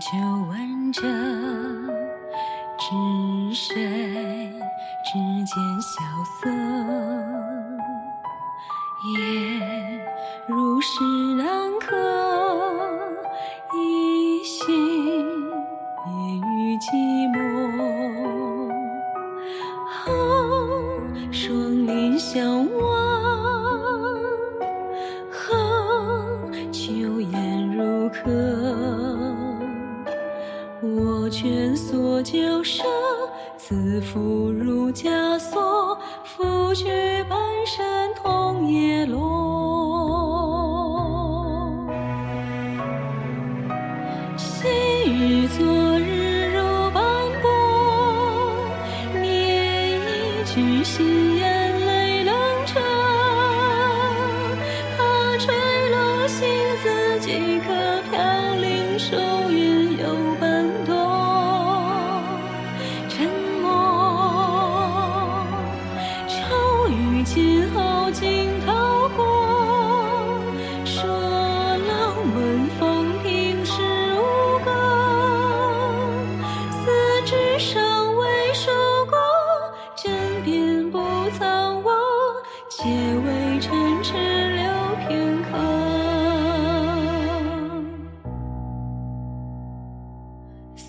看着，知谁指尖萧瑟？夜如诗然客，一心别于寂寞。后双林相望，自负如枷锁，拂去半生桐叶落。细雨昨日如斑驳，念一句心眼泪冷彻。它坠落心字几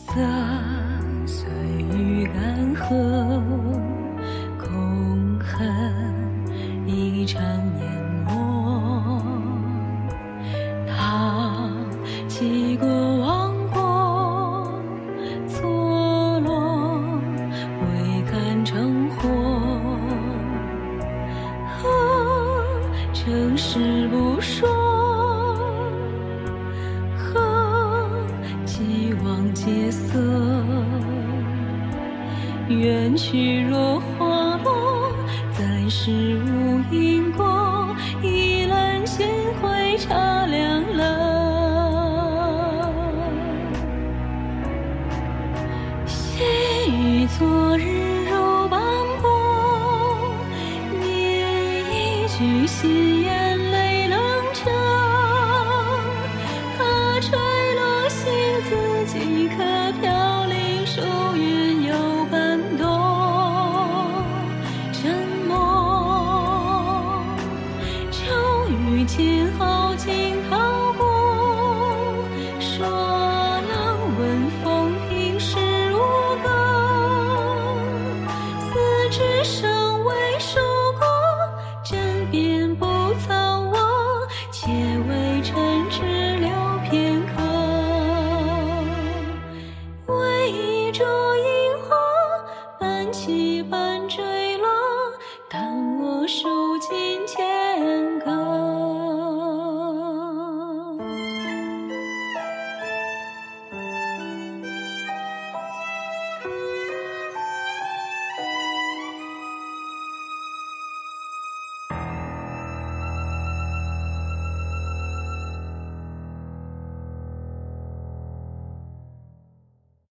色随雨干涸，空恨一场淹没。他几过往过，错落未敢成祸。呵，正事不说。往皆色。远去若花落，暂时无因果。一揽心灰茶凉了。细雨昨日如斑驳，念一句心眼惊涛波，说浪问风平是无高，